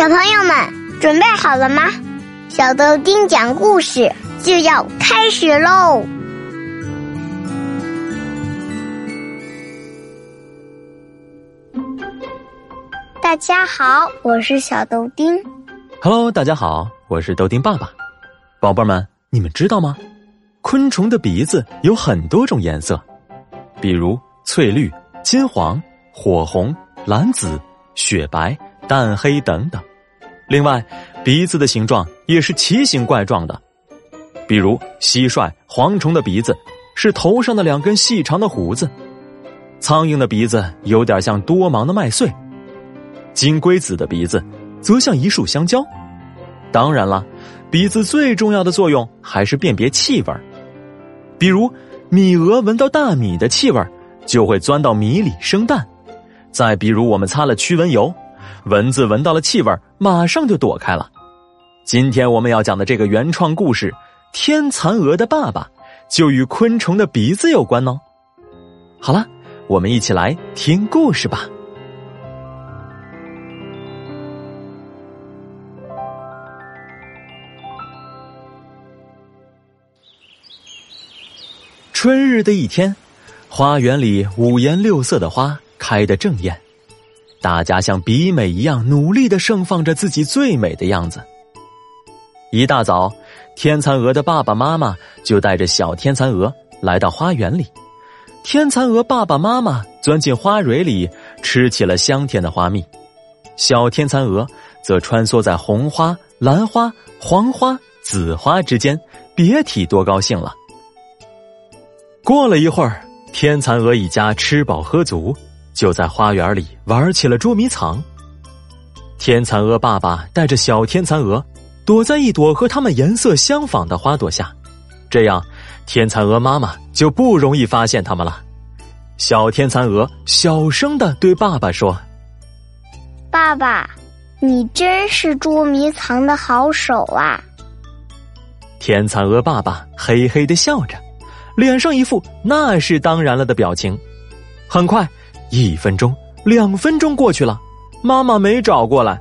小朋友们准备好了吗？小豆丁讲故事就要开始喽！大家好，我是小豆丁。Hello，大家好，我是豆丁爸爸。宝贝们，你们知道吗？昆虫的鼻子有很多种颜色，比如翠绿、金黄、火红、蓝紫、雪白。淡黑等等，另外，鼻子的形状也是奇形怪状的，比如蟋蟀、蝗虫的鼻子是头上的两根细长的胡子，苍蝇的鼻子有点像多芒的麦穗，金龟子的鼻子则像一束香蕉。当然了，鼻子最重要的作用还是辨别气味比如米蛾闻到大米的气味就会钻到米里生蛋，再比如我们擦了驱蚊油。蚊子闻到了气味，马上就躲开了。今天我们要讲的这个原创故事《天蚕蛾的爸爸》，就与昆虫的鼻子有关哦。好了，我们一起来听故事吧。春日的一天，花园里五颜六色的花开得正艳。大家像比美一样努力的盛放着自己最美的样子。一大早，天蚕蛾的爸爸妈妈就带着小天蚕蛾来到花园里。天蚕蛾爸爸妈妈钻进花蕊里，吃起了香甜的花蜜。小天蚕蛾则穿梭在红花、蓝花、黄花、紫花之间，别提多高兴了。过了一会儿，天蚕蛾一家吃饱喝足。就在花园里玩起了捉迷藏。天蚕蛾爸爸带着小天蚕蛾躲在一朵和它们颜色相仿的花朵下，这样天蚕蛾妈妈就不容易发现它们了。小天蚕蛾小声的对爸爸说：“爸爸，你真是捉迷藏的好手啊！”天蚕蛾爸爸嘿嘿的笑着，脸上一副那是当然了的表情。很快。一分钟，两分钟过去了，妈妈没找过来。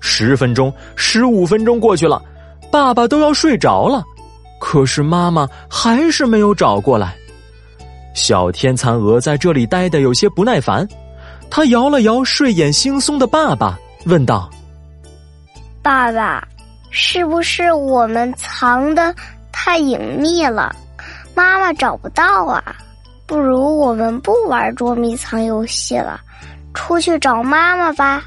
十分钟，十五分钟过去了，爸爸都要睡着了，可是妈妈还是没有找过来。小天蚕蛾在这里待的有些不耐烦，他摇了摇睡眼惺忪的爸爸，问道：“爸爸，是不是我们藏的太隐秘了，妈妈找不到啊？”不如我们不玩捉迷藏游戏了，出去找妈妈吧。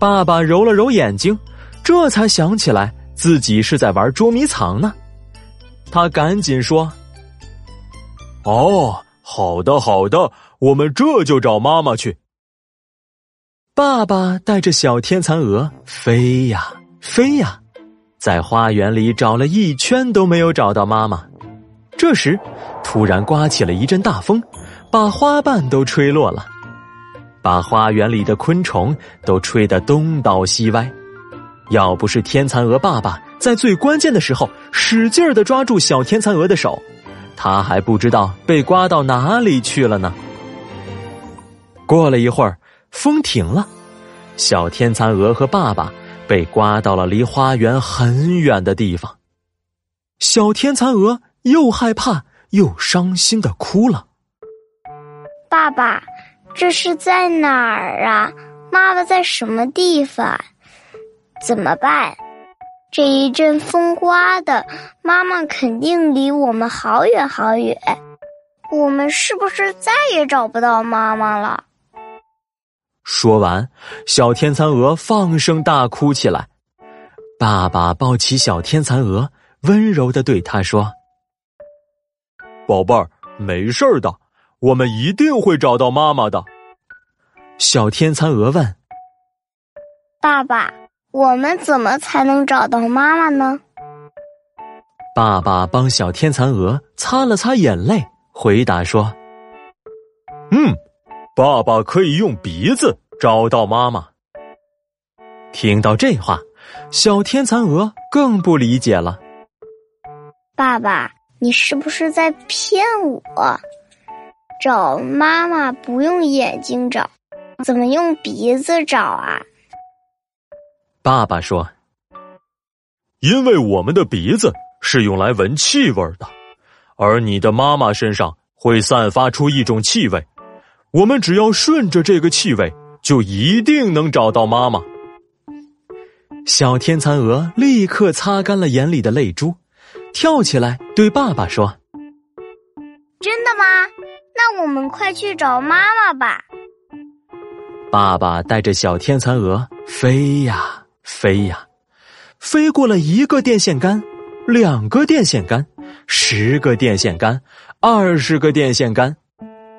爸爸揉了揉眼睛，这才想起来自己是在玩捉迷藏呢。他赶紧说：“哦，好的，好的，我们这就找妈妈去。”爸爸带着小天蚕蛾飞呀飞呀，在花园里找了一圈都没有找到妈妈。这时。突然刮起了一阵大风，把花瓣都吹落了，把花园里的昆虫都吹得东倒西歪。要不是天蚕蛾爸爸在最关键的时候使劲的抓住小天蚕蛾的手，他还不知道被刮到哪里去了呢。过了一会儿，风停了，小天蚕蛾和爸爸被刮到了离花园很远的地方。小天蚕蛾又害怕。又伤心的哭了。爸爸，这是在哪儿啊？妈妈在什么地方？怎么办？这一阵风刮的，妈妈肯定离我们好远好远。我们是不是再也找不到妈妈了？说完，小天蚕蛾放声大哭起来。爸爸抱起小天蚕蛾，温柔的对他说。宝贝儿，没事的，我们一定会找到妈妈的。小天蚕蛾问：“爸爸，我们怎么才能找到妈妈呢？”爸爸帮小天蚕蛾擦了擦眼泪，回答说：“嗯，爸爸可以用鼻子找到妈妈。”听到这话，小天蚕蛾更不理解了。爸爸。你是不是在骗我？找妈妈不用眼睛找，怎么用鼻子找啊？爸爸说：“因为我们的鼻子是用来闻气味的，而你的妈妈身上会散发出一种气味，我们只要顺着这个气味，就一定能找到妈妈。”小天蚕蛾立刻擦干了眼里的泪珠，跳起来对爸爸说：“真的吗？那我们快去找妈妈吧！”爸爸带着小天蚕蛾飞呀飞呀，飞过了一个电线杆，两个电线杆，十个电线杆，二十个电线杆，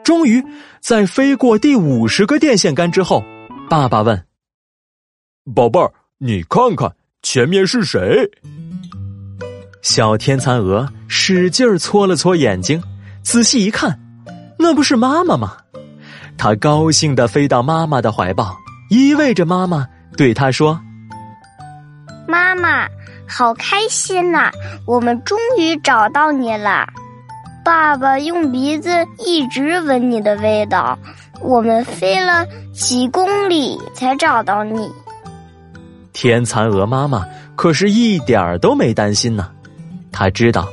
终于在飞过第五十个电线杆之后，爸爸问：“宝贝儿。”你看看前面是谁？小天蚕蛾使劲儿搓了搓眼睛，仔细一看，那不是妈妈吗？它高兴的飞到妈妈的怀抱，依偎着妈妈，对她说：“妈妈，好开心呐！我们终于找到你了。爸爸用鼻子一直闻你的味道，我们飞了几公里才找到你。”天蚕蛾妈妈可是一点儿都没担心呢，他知道，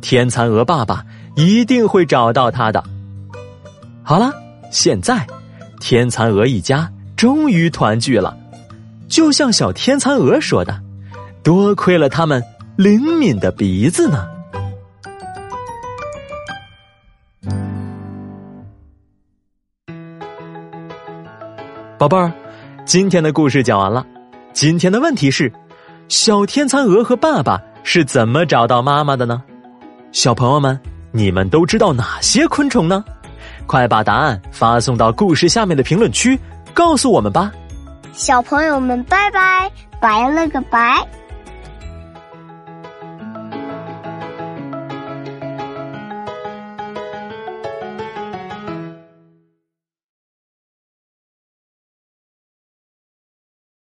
天蚕蛾爸爸一定会找到他的。好了，现在，天蚕蛾一家终于团聚了，就像小天蚕蛾说的：“多亏了他们灵敏的鼻子呢。”宝贝儿，今天的故事讲完了。今天的问题是：小天蚕蛾和爸爸是怎么找到妈妈的呢？小朋友们，你们都知道哪些昆虫呢？快把答案发送到故事下面的评论区，告诉我们吧。小朋友们，拜拜，拜了个拜。